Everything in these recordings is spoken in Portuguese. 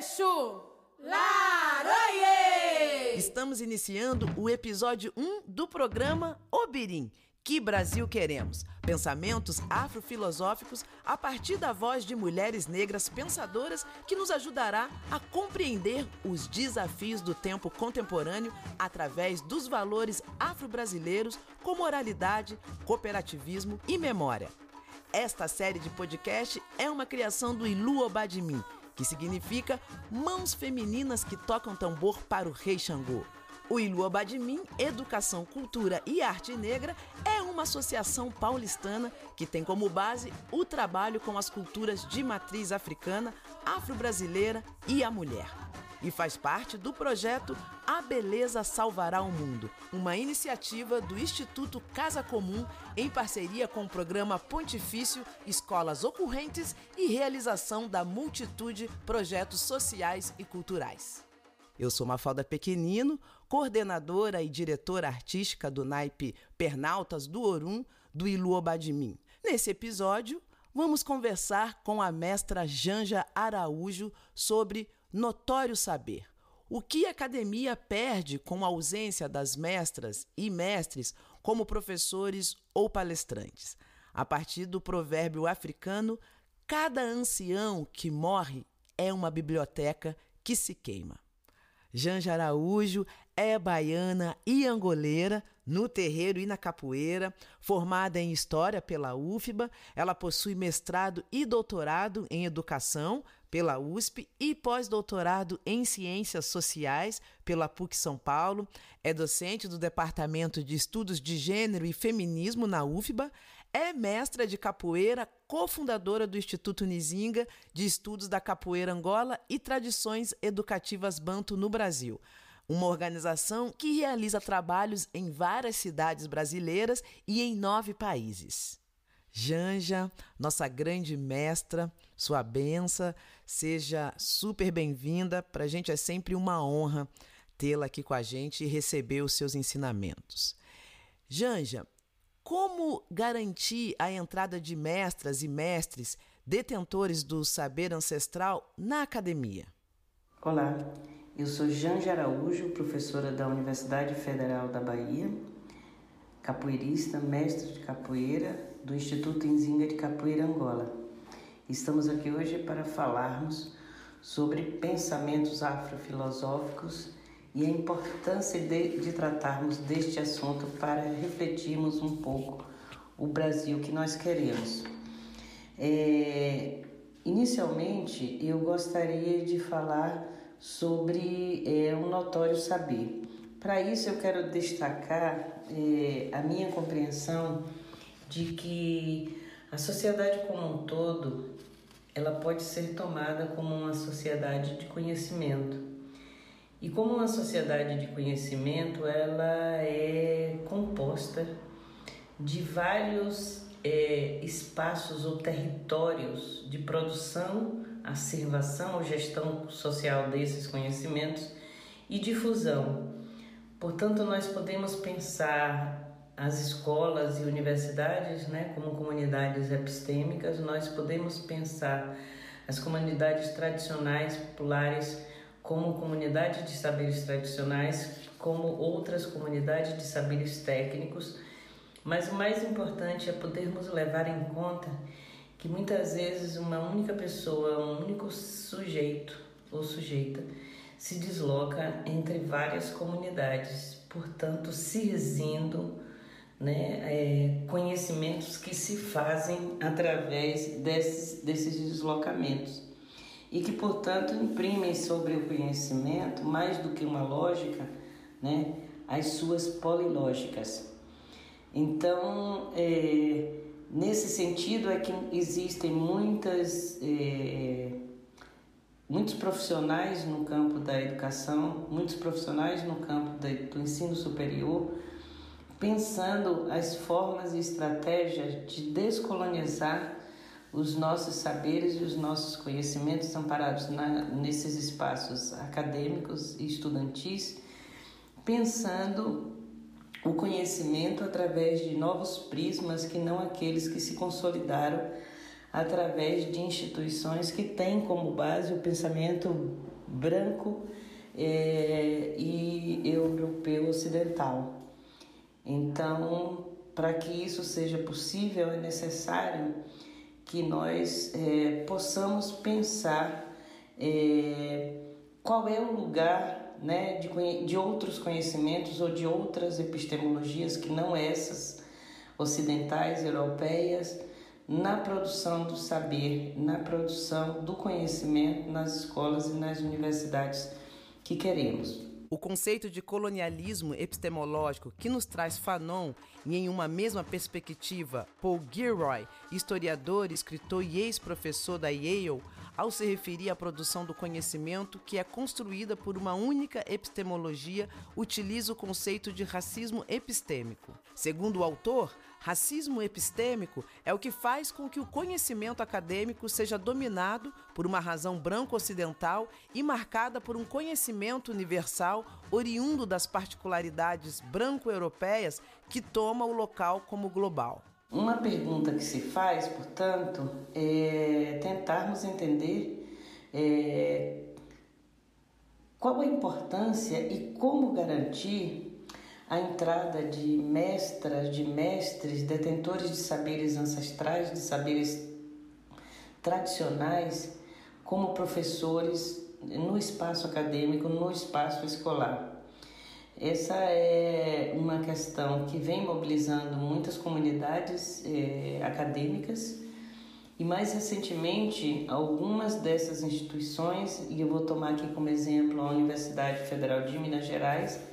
Exu! Laroie! Estamos iniciando o episódio 1 do programa Obirim. Que Brasil queremos? Pensamentos afrofilosóficos a partir da voz de mulheres negras pensadoras que nos ajudará a compreender os desafios do tempo contemporâneo através dos valores afro-brasileiros como oralidade, cooperativismo e memória. Esta série de podcast é uma criação do Ilu Obadimim que significa mãos femininas que tocam tambor para o rei Xangô. O Ilu Abadimim, Educação, Cultura e Arte Negra é uma associação paulistana que tem como base o trabalho com as culturas de matriz africana, afro-brasileira e a mulher e faz parte do projeto A Beleza Salvará o Mundo, uma iniciativa do Instituto Casa Comum em parceria com o programa Pontifício Escolas Ocorrentes e realização da multitude projetos sociais e culturais. Eu sou Mafalda Pequenino, coordenadora e diretora artística do naipe Pernaltas do Orum do Ilu Obadimim. Nesse episódio, vamos conversar com a mestra Janja Araújo sobre notório saber. O que a academia perde com a ausência das mestras e mestres como professores ou palestrantes? A partir do provérbio africano, cada ancião que morre é uma biblioteca que se queima. Janja Araújo é baiana e angoleira, no terreiro e na capoeira, formada em História pela UFBA, ela possui mestrado e doutorado em Educação pela USP e pós-doutorado em Ciências Sociais pela PUC São Paulo, é docente do Departamento de Estudos de Gênero e Feminismo na UFBA, é mestra de capoeira, cofundadora do Instituto Nizinga de Estudos da Capoeira Angola e Tradições Educativas Banto no Brasil uma organização que realiza trabalhos em várias cidades brasileiras e em nove países. Janja, nossa grande mestra, sua benção, seja super bem-vinda. Para a gente é sempre uma honra tê-la aqui com a gente e receber os seus ensinamentos. Janja, como garantir a entrada de mestras e mestres detentores do saber ancestral na academia? Olá, eu sou Janja Araújo, professora da Universidade Federal da Bahia, capoeirista, mestre de capoeira do Instituto Inzinga de Capoeira Angola. Estamos aqui hoje para falarmos sobre pensamentos afrofilosóficos e a importância de, de tratarmos deste assunto para refletirmos um pouco o Brasil que nós queremos. É, inicialmente, eu gostaria de falar sobre é, um notório saber. Para isso, eu quero destacar é, a minha compreensão de que a sociedade como um todo ela pode ser tomada como uma sociedade de conhecimento. E como uma sociedade de conhecimento, ela é composta de vários é, espaços ou territórios de produção acervação ou gestão social desses conhecimentos e difusão. Portanto, nós podemos pensar as escolas e universidades né, como comunidades epistêmicas, nós podemos pensar as comunidades tradicionais populares como comunidade de saberes tradicionais, como outras comunidades de saberes técnicos, mas o mais importante é podermos levar em conta que muitas vezes uma única pessoa, um único sujeito ou sujeita se desloca entre várias comunidades, portanto, cirzindo né, é, conhecimentos que se fazem através desses, desses deslocamentos e que, portanto, imprimem sobre o conhecimento, mais do que uma lógica, né, as suas polilógicas. Então, é, Nesse sentido é que existem muitas, é, muitos profissionais no campo da educação, muitos profissionais no campo do ensino superior, pensando as formas e estratégias de descolonizar os nossos saberes e os nossos conhecimentos amparados na, nesses espaços acadêmicos e estudantis, pensando o conhecimento através de novos prismas que não aqueles que se consolidaram através de instituições que têm como base o pensamento branco é, e europeu ocidental. Então, para que isso seja possível, é necessário que nós é, possamos pensar é, qual é o lugar né, de, de outros conhecimentos ou de outras epistemologias que não essas ocidentais, europeias, na produção do saber, na produção do conhecimento nas escolas e nas universidades que queremos. O conceito de colonialismo epistemológico que nos traz Fanon e em uma mesma perspectiva Paul Gilroy, historiador, escritor e ex-professor da Yale, ao se referir à produção do conhecimento que é construída por uma única epistemologia, utiliza o conceito de racismo epistêmico. Segundo o autor, racismo epistêmico é o que faz com que o conhecimento acadêmico seja dominado por uma razão branco-ocidental e marcada por um conhecimento universal oriundo das particularidades branco-europeias que toma o local como global. Uma pergunta que se faz, portanto, é tentarmos entender é, qual a importância e como garantir a entrada de mestras, de mestres, detentores de saberes ancestrais, de saberes tradicionais, como professores no espaço acadêmico, no espaço escolar. Essa é uma questão que vem mobilizando muitas comunidades eh, acadêmicas e mais recentemente algumas dessas instituições, e eu vou tomar aqui como exemplo a Universidade Federal de Minas Gerais,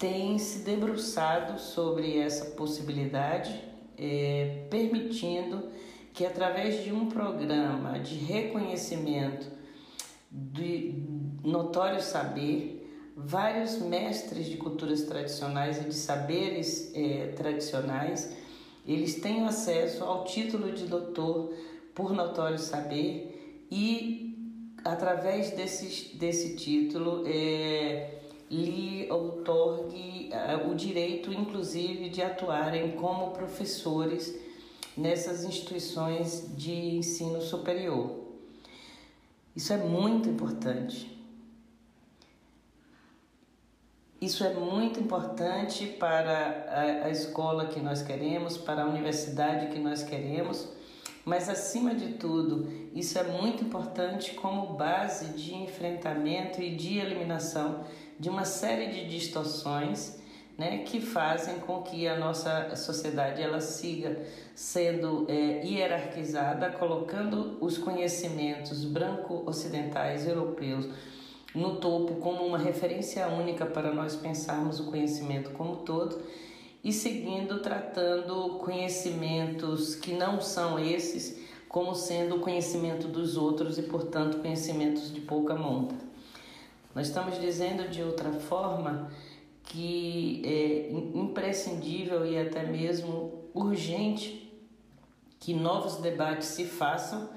têm se debruçado sobre essa possibilidade, eh, permitindo que através de um programa de reconhecimento de notório saber vários mestres de culturas tradicionais e de saberes eh, tradicionais, eles têm acesso ao título de doutor por notório saber e através desse, desse título eh, lhe outorgue eh, o direito, inclusive, de atuarem como professores nessas instituições de ensino superior. Isso é muito importante. Isso é muito importante para a, a, escola que nós queremos, para a universidade que nós queremos, mas acima de tudo, isso é muito importante como base de enfrentamento e de eliminação de uma série de distorções né, que fazem com que a nossa sociedade ela siga sendo é, hierarquizada, colocando os conhecimentos branco-ocidentais europeus no topo como uma referência única para nós pensarmos o conhecimento como todo e seguindo tratando conhecimentos que não são esses como sendo o conhecimento dos outros e, portanto, conhecimentos de pouca monta. Nós estamos dizendo de outra forma que é imprescindível e até mesmo urgente que novos debates se façam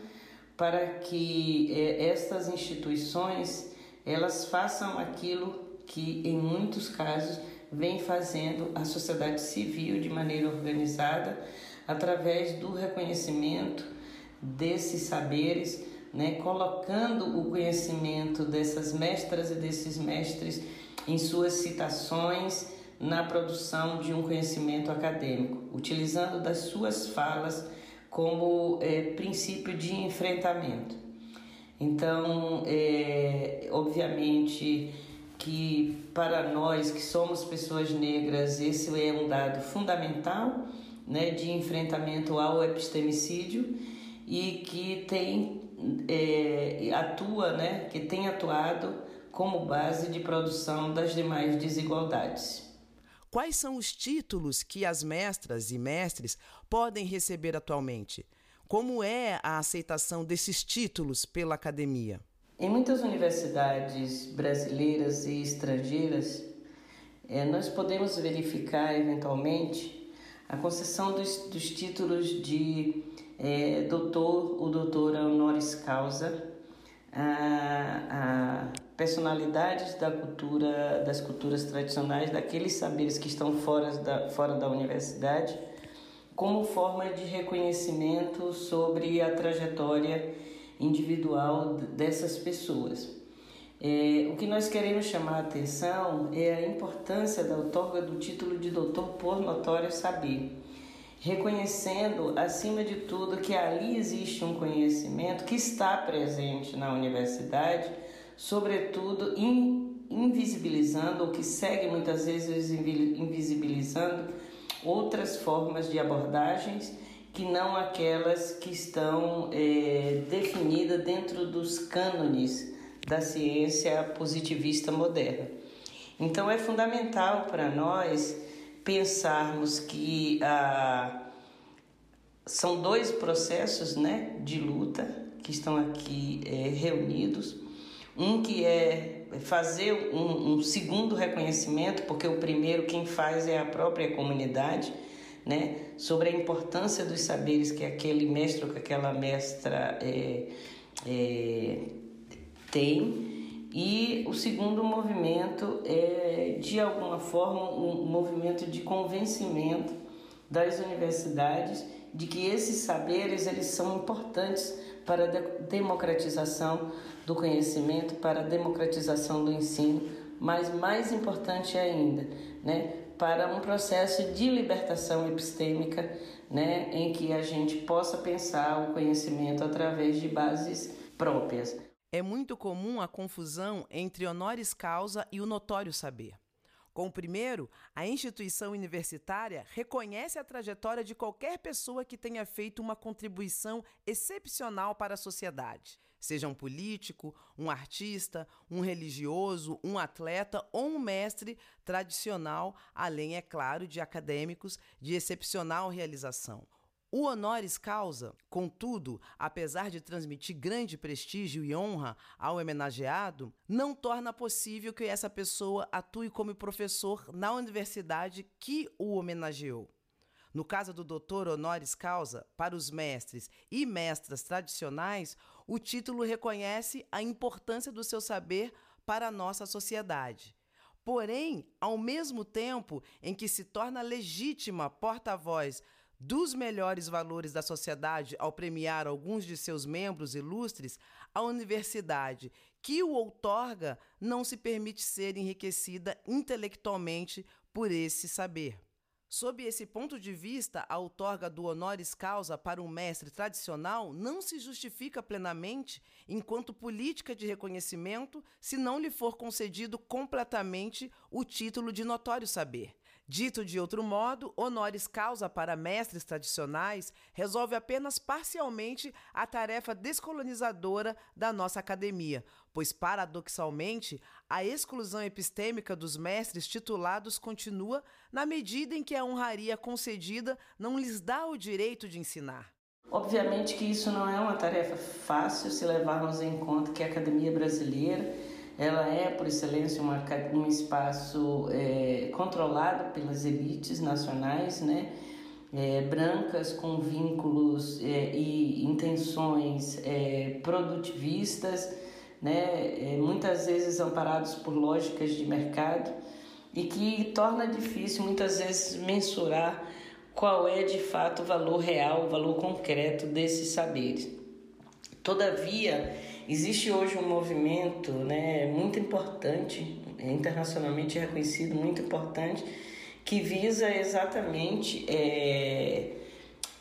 para que é, estas instituições elas façam aquilo que em muitos casos vem fazendo a sociedade civil de maneira organizada através do reconhecimento desses saberes, né, colocando o conhecimento dessas mestras e desses mestres em suas citações na produção de um conhecimento acadêmico, utilizando das suas falas como é, princípio de enfrentamento. Então, é, obviamente que para nós que somos pessoas negras, esse é um dado fundamental né, de enfrentamento ao epistemicídio e que tem é, atua, né, que tem atuado como base de produção das demais desigualdades. Quais são os títulos que as mestras e mestres podem receber atualmente? Como é a aceitação desses títulos pela academia? Em muitas universidades brasileiras e estrangeiras, é, nós podemos verificar eventualmente a concessão dos, dos títulos de é, doutor ou doutora honoris causa a, a personalidades da cultura, das culturas tradicionais, daqueles saberes que estão fora da, fora da universidade como forma de reconhecimento sobre a trajetória individual dessas pessoas. É, o que nós queremos chamar a atenção é a importância da outorga do título de doutor por notório saber, reconhecendo, acima de tudo, que ali existe um conhecimento que está presente na universidade, sobretudo invisibilizando, ou que segue muitas vezes invisibilizando outras formas de abordagens que não aquelas que estão é, definidas dentro dos cânones da ciência positivista moderna. Então é fundamental para nós pensarmos que ah, são dois processos né, de luta que estão aqui é, reunidos. Um que é fazer um, um, segundo reconhecimento, porque o primeiro quem faz é a própria comunidade, né, sobre a importância dos saberes que aquele mestre ou que aquela mestra é, é, tem. E o segundo movimento é, de alguma forma, um movimento de convencimento das universidades de que esses saberes eles são importantes para a democratização do conhecimento, para a democratização do ensino, mas mais importante ainda, né, para um processo de libertação epistêmica, né, em que a gente possa pensar o conhecimento através de bases próprias. É muito comum a confusão entre honoris causa e o notório saber. Com o primeiro, a instituição universitária reconhece a trajetória de qualquer pessoa que tenha feito uma contribuição excepcional para a sociedade, seja um político, um artista, um religioso, um atleta ou um mestre tradicional, além, é claro, de acadêmicos de excepcional realização. O honoris causa, contudo, apesar de transmitir grande prestígio e honra ao homenageado, não torna possível que essa pessoa atue como professor na universidade que o homenageou. No caso do doutor honoris causa, para os mestres e mestras tradicionais, o título reconhece a importância do seu saber para a nossa sociedade. Porém, ao mesmo tempo em que se torna legítima porta-voz dos melhores valores da sociedade ao premiar alguns de seus membros ilustres, a universidade que o outorga não se permite ser enriquecida intelectualmente por esse saber. Sob esse ponto de vista, a outorga do honoris causa para um mestre tradicional não se justifica plenamente enquanto política de reconhecimento se não lhe for concedido completamente o título de notório saber. Dito de outro modo, honoris causa para mestres tradicionais resolve apenas parcialmente a tarefa descolonizadora da nossa academia, pois, paradoxalmente, a exclusão epistêmica dos mestres titulados continua na medida em que a honraria concedida não lhes dá o direito de ensinar. Obviamente que isso não é uma tarefa fácil se levarmos em conta que a academia brasileira ela é, por excelência, uma, um espaço é, controlado pelas elites nacionais, né? É, brancas com vínculos é, e intenções é, produtivistas, né? É, muitas vezes amparados por lógicas de mercado e que torna difícil muitas vezes mensurar qual é de fato o valor real, o valor concreto desses saberes. Todavia, Existe hoje um movimento né, muito importante, internacionalmente reconhecido, muito importante, que visa exatamente é,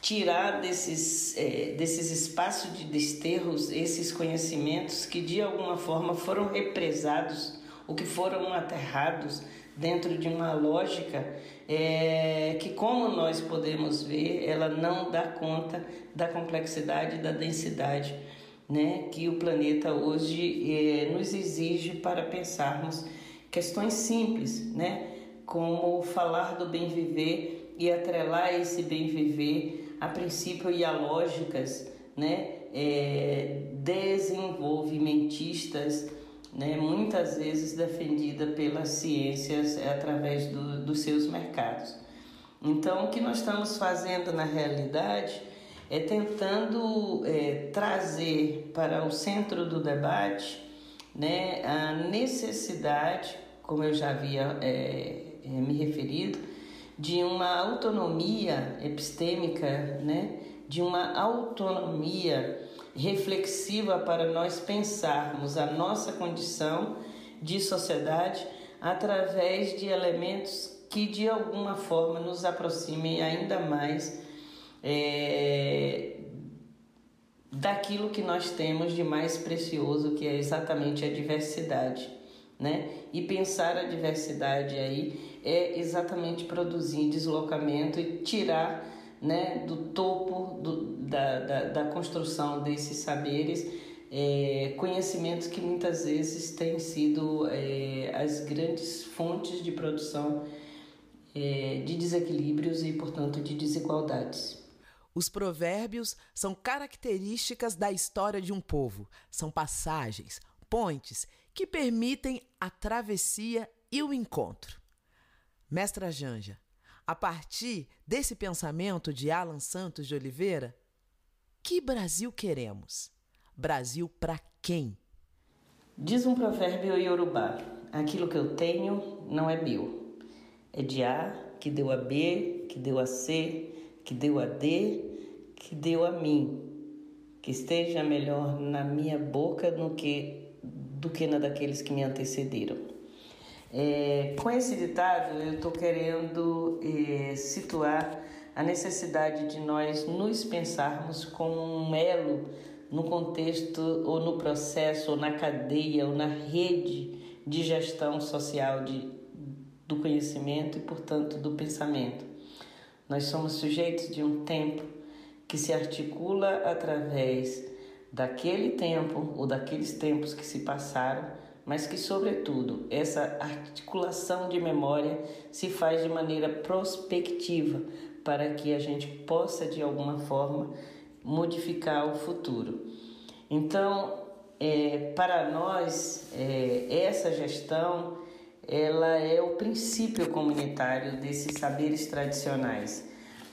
tirar desses, é, desses espaços de desterros esses conhecimentos que de alguma forma foram represados ou que foram aterrados dentro de uma lógica é, que, como nós podemos ver, ela não dá conta da complexidade, da densidade né, que o planeta hoje é, nos exige para pensarmos questões simples, né, como falar do bem viver e atrelar esse bem viver a princípio e a lógicas, né, é, desenvolvimentistas, né, muitas vezes defendida pelas ciências através do, dos seus mercados. Então, o que nós estamos fazendo na realidade é tentando é, trazer para o centro do debate né, a necessidade, como eu já havia é, é, me referido, de uma autonomia epistêmica, né? de uma autonomia reflexiva para nós pensarmos a nossa condição de sociedade através de elementos que de alguma forma nos aproximem ainda mais é, daquilo que nós temos de mais precioso, que é exatamente a diversidade. Né? E pensar a diversidade aí é exatamente produzir deslocamento e tirar né, do topo do, da, da, da construção desses saberes é, conhecimentos que muitas vezes têm sido é, as grandes fontes de produção é, de desequilíbrios e, portanto, de desigualdades. Os provérbios são características da história de um povo, são passagens, pontes que permitem a travessia e o encontro. Mestra Janja, a partir desse pensamento de Alan Santos de Oliveira, que Brasil queremos? Brasil para quem? Diz um provérbio iorubá: aquilo que eu tenho não é meu. É de A, que deu a B, que deu a C, que deu a D, que deu a mim. Que esteja melhor na minha boca do que, do que na daqueles que me antecederam. É, com esse ditado, eu estou querendo é, situar a necessidade de nós nos pensarmos como um elo no contexto ou no processo ou na cadeia ou na rede de gestão social de, do conhecimento e, portanto, do pensamento. Nós somos sujeitos de um tempo que se articula através daquele tempo ou daqueles tempos que se passaram, mas que, sobretudo, essa articulação de memória se faz de maneira prospectiva para que a gente possa, de alguma forma, modificar o futuro. Então, é, para nós, é, essa gestão ela é o princípio comunitário desses saberes tradicionais.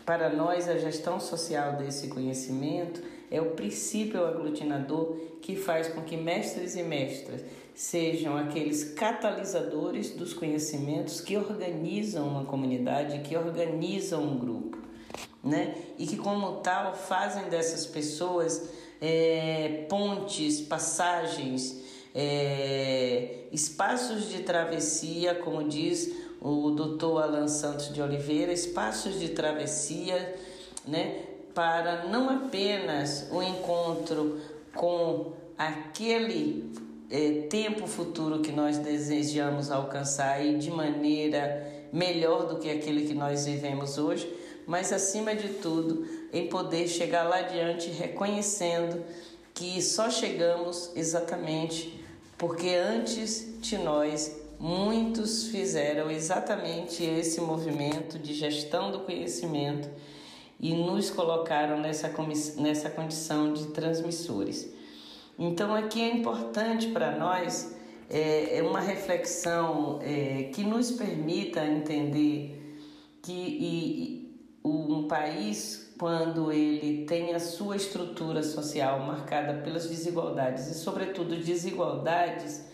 Para nós, a gestão social desse conhecimento é o princípio aglutinador que faz com que mestres e mestras sejam aqueles catalisadores dos conhecimentos que organizam uma comunidade, que organizam um grupo né? E que, como tal, fazem dessas pessoas é, pontes, passagens, é, espaços de travessia, como diz o doutor Alan Santos de Oliveira, espaços de travessia, né? Para não apenas o encontro com aquele é, tempo futuro que nós desejamos alcançar e de maneira melhor do que aquele que nós vivemos hoje, mas acima de tudo, em poder chegar lá adiante reconhecendo que só chegamos exatamente porque antes de nós muitos fizeram exatamente esse movimento de gestão do conhecimento e nos colocaram nessa, nessa condição de transmissores. Então, aqui é importante para nós é, é, uma reflexão é, que nos permita entender que e, um país, quando ele tem a sua estrutura social marcada pelas desigualdades e, sobretudo, desigualdades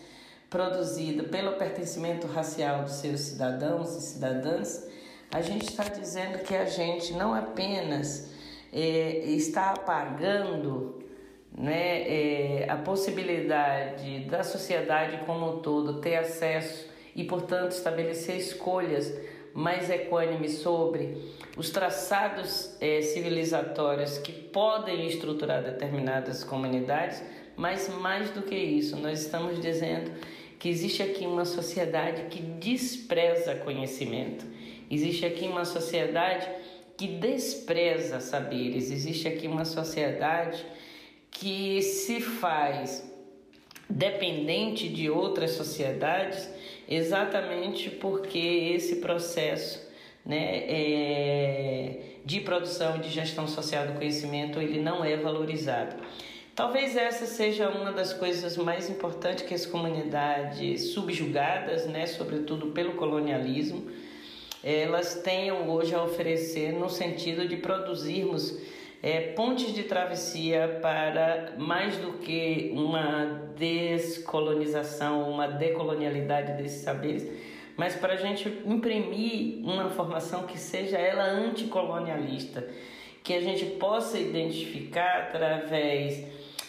produzidas pelo pertencimento racial dos seus cidadãos e cidadãs, a gente está dizendo que a gente não apenas é, está apagando né, é, a possibilidade da sociedade como um todo ter acesso e, portanto, estabelecer escolhas mais equânime sobre os traçados é, civilizatórios que podem estruturar determinadas comunidades, mas mais do que isso, nós estamos dizendo que existe aqui uma sociedade que despreza conhecimento, existe aqui uma sociedade que despreza saberes, existe aqui uma sociedade que se faz dependente de outras sociedades exatamente porque esse processo né, é, de produção e de gestão social do conhecimento ele não é valorizado. Talvez essa seja uma das coisas mais importantes que as comunidades subjugadas, né, sobretudo pelo colonialismo, elas tenham hoje a oferecer no sentido de produzirmos é, pontes de travessia para mais do que uma descolonização, uma decolonialidade desses saberes, mas para a gente imprimir uma formação que seja ela anticolonialista, que a gente possa identificar através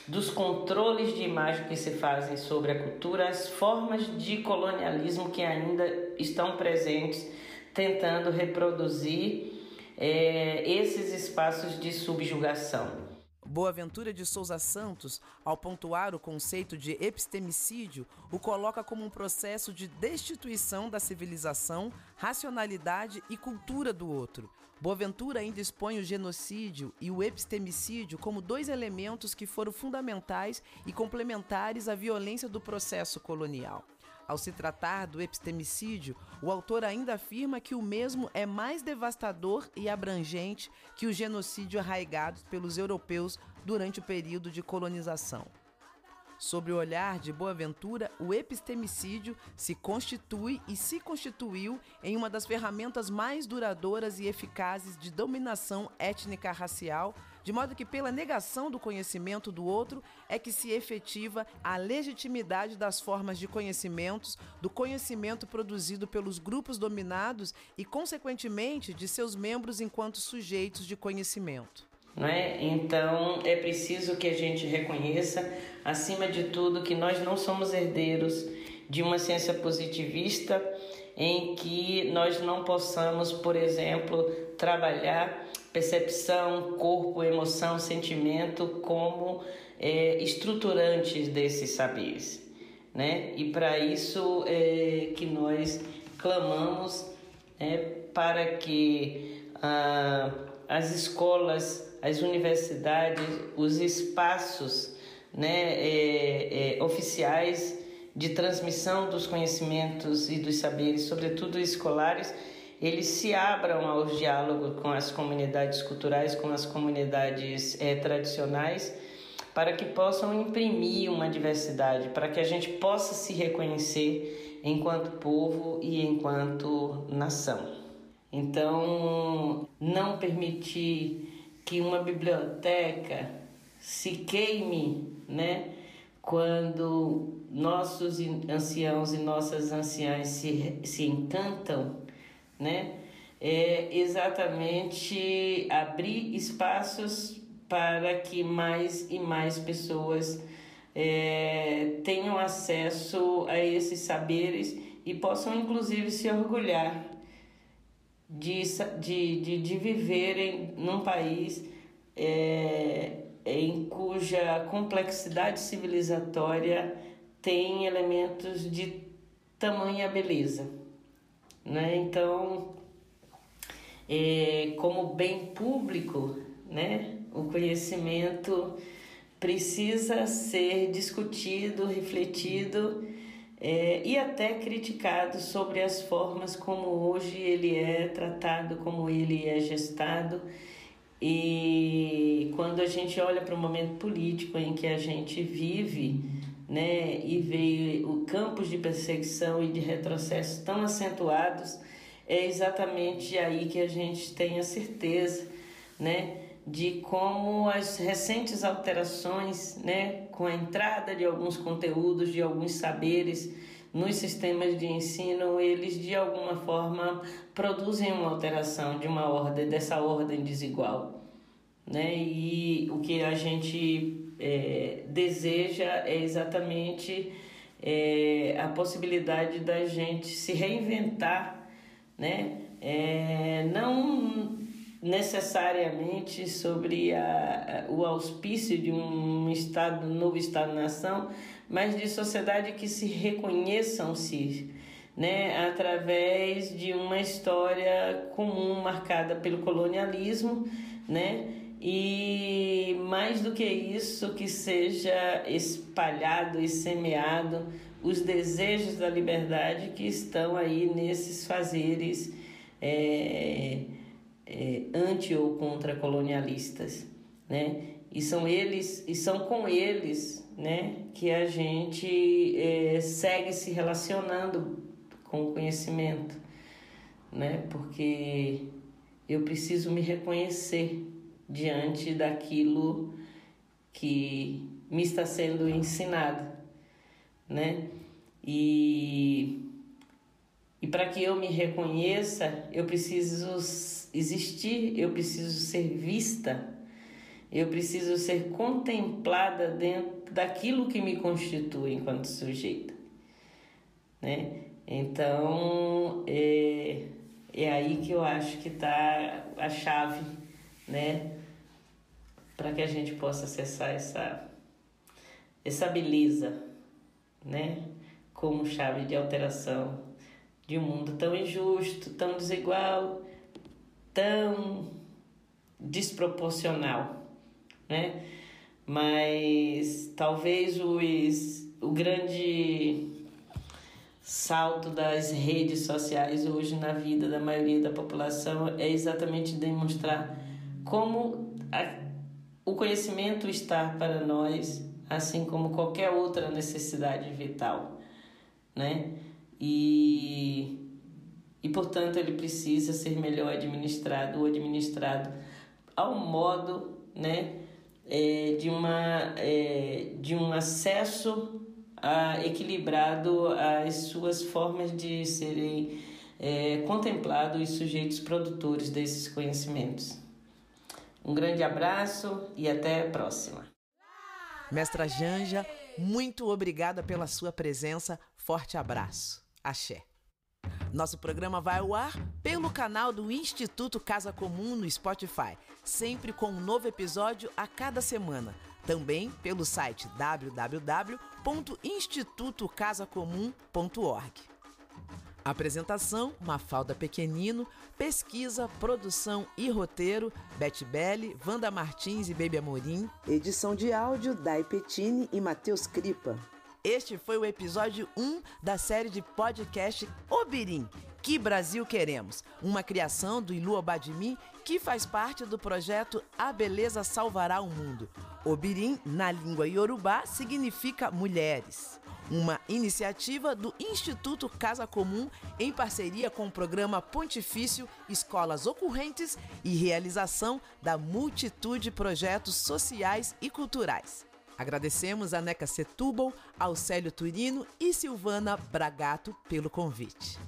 dos controles de imagem que se fazem sobre a cultura, as formas de colonialismo que ainda estão presentes, tentando reproduzir é, esses espaços de subjugação. Boaventura de Souza Santos, ao pontuar o conceito de epistemicídio, o coloca como um processo de destituição da civilização, racionalidade e cultura do outro. Boaventura ainda expõe o genocídio e o epistemicídio como dois elementos que foram fundamentais e complementares à violência do processo colonial. Ao se tratar do epistemicídio, o autor ainda afirma que o mesmo é mais devastador e abrangente que o genocídio arraigado pelos europeus durante o período de colonização. Sob o olhar de Boaventura, o epistemicídio se constitui e se constituiu em uma das ferramentas mais duradouras e eficazes de dominação étnica racial de modo que, pela negação do conhecimento do outro, é que se efetiva a legitimidade das formas de conhecimentos, do conhecimento produzido pelos grupos dominados e, consequentemente, de seus membros enquanto sujeitos de conhecimento. Não é? Então é preciso que a gente reconheça, acima de tudo, que nós não somos herdeiros de uma ciência positivista em que nós não possamos, por exemplo, trabalhar percepção, corpo, emoção, sentimento como é, estruturantes desses saberes. Né? E para isso é que nós clamamos é, para que ah, as escolas, as universidades, os espaços né, é, é, oficiais de transmissão dos conhecimentos e dos saberes, sobretudo escolares, eles se abram aos diálogos com as comunidades culturais, com as comunidades é, tradicionais, para que possam imprimir uma diversidade, para que a gente possa se reconhecer enquanto povo e enquanto nação. Então, não permitir que uma biblioteca se queime, né? Quando nossos anciãos e nossas anciãs se, se encantam né? É exatamente abrir espaços para que mais e mais pessoas é, tenham acesso a esses saberes e possam inclusive se orgulhar de, de, de, de viverem num país é, em cuja complexidade civilizatória tem elementos de tamanha beleza. Né? Então, é, como bem público, né, o conhecimento precisa ser discutido, refletido é, e até criticado sobre as formas como hoje ele é tratado, como ele é gestado. E quando a gente olha para o momento político em que a gente vive, né, e veio campos de perseguição e de retrocesso tão acentuados, é exatamente aí que a gente tem a certeza, né, de como as recentes alterações, né, com a entrada de alguns conteúdos, de alguns saberes nos sistemas de ensino, eles de alguma forma produzem uma alteração de uma ordem dessa ordem desigual, né? E o que a gente é, deseja é exatamente é, a possibilidade da gente se reinventar, né? É, não necessariamente sobre a, o auspício de um estado, novo estado-nação, mas de sociedade que se reconheçam-se, né, através de uma história comum marcada pelo colonialismo, né, e mais do que isso, que seja espalhado e semeado os desejos da liberdade que estão aí nesses fazeres é, é, anti ou contra colonialistas, né? E são eles e são com eles, né, que a gente é, segue se relacionando com o conhecimento, né? Porque eu preciso me reconhecer diante daquilo que me está sendo ensinado, né? E E para que eu me reconheça, eu preciso existir, eu preciso ser vista, eu preciso ser contemplada dentro daquilo que me constitui enquanto sujeita. Né? Então, é, é aí que eu acho que está a chave, né? Para que a gente possa acessar essa, essa beleza, né? Como chave de alteração de um mundo tão injusto, tão desigual, tão desproporcional, né? Mas talvez os, o grande salto das redes sociais hoje na vida da maioria da população é exatamente demonstrar como a, o conhecimento está para nós, assim como qualquer outra necessidade vital, né? E, e portanto ele precisa ser melhor administrado ou administrado ao modo, né? É, de, uma, é, de um acesso a, equilibrado as suas formas de serem é, contemplados os sujeitos produtores desses conhecimentos. Um grande abraço e até a próxima. Mestra Janja, muito obrigada pela sua presença. Forte abraço. Axé. Nosso programa vai ao ar pelo canal do Instituto Casa Comum no Spotify, sempre com um novo episódio a cada semana também pelo site www.institutocasacomum.org. Apresentação: Mafalda Pequenino. Pesquisa, produção e roteiro: Beth Belli, Wanda Martins e Baby Amorim. Edição de áudio: Dai Petini e Matheus Cripa. Este foi o episódio 1 da série de podcast Obirim. Que Brasil Queremos? Uma criação do Ilu Obadimi que faz parte do projeto A Beleza Salvará o Mundo. Obirim, na língua iorubá, significa mulheres. Uma iniciativa do Instituto Casa Comum em parceria com o programa Pontifício Escolas Ocorrentes e realização da multitude de projetos sociais e culturais. Agradecemos a Neca Setúbal, Célio Turino e Silvana Bragato pelo convite.